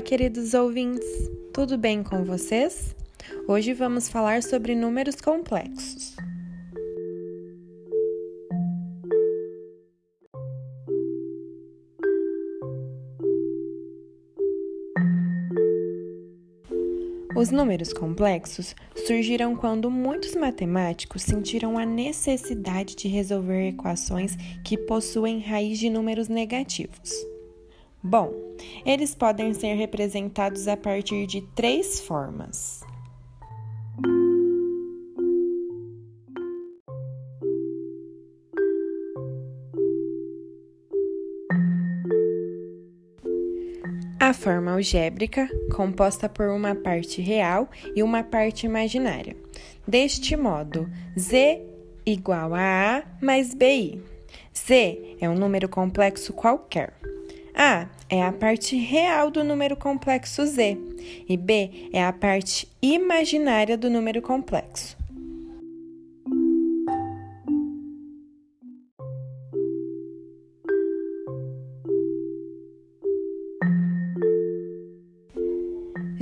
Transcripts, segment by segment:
Olá, queridos ouvintes! Tudo bem com vocês? Hoje vamos falar sobre números complexos. Os números complexos surgiram quando muitos matemáticos sentiram a necessidade de resolver equações que possuem raiz de números negativos. Bom, eles podem ser representados a partir de três formas. A forma algébrica, composta por uma parte real e uma parte imaginária. Deste modo, z igual a a mais bi. z é um número complexo qualquer. A é a parte real do número complexo Z e B é a parte imaginária do número complexo.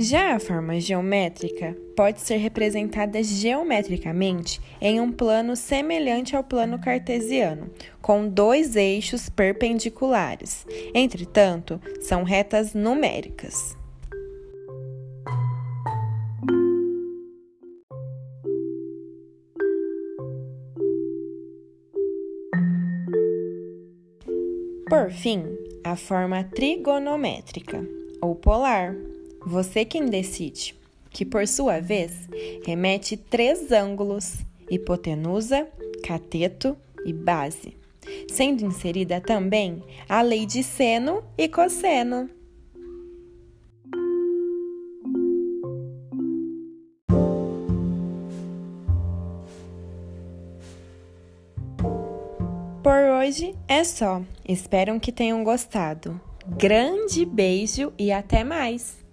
Já a forma geométrica pode ser representada geometricamente em um plano semelhante ao plano cartesiano, com dois eixos perpendiculares. Entretanto, são retas numéricas. Por fim, a forma trigonométrica ou polar você quem decide, que por sua vez remete três ângulos: hipotenusa, cateto e base, sendo inserida também a lei de seno e cosseno. Por hoje é só. Espero que tenham gostado. Grande beijo e até mais!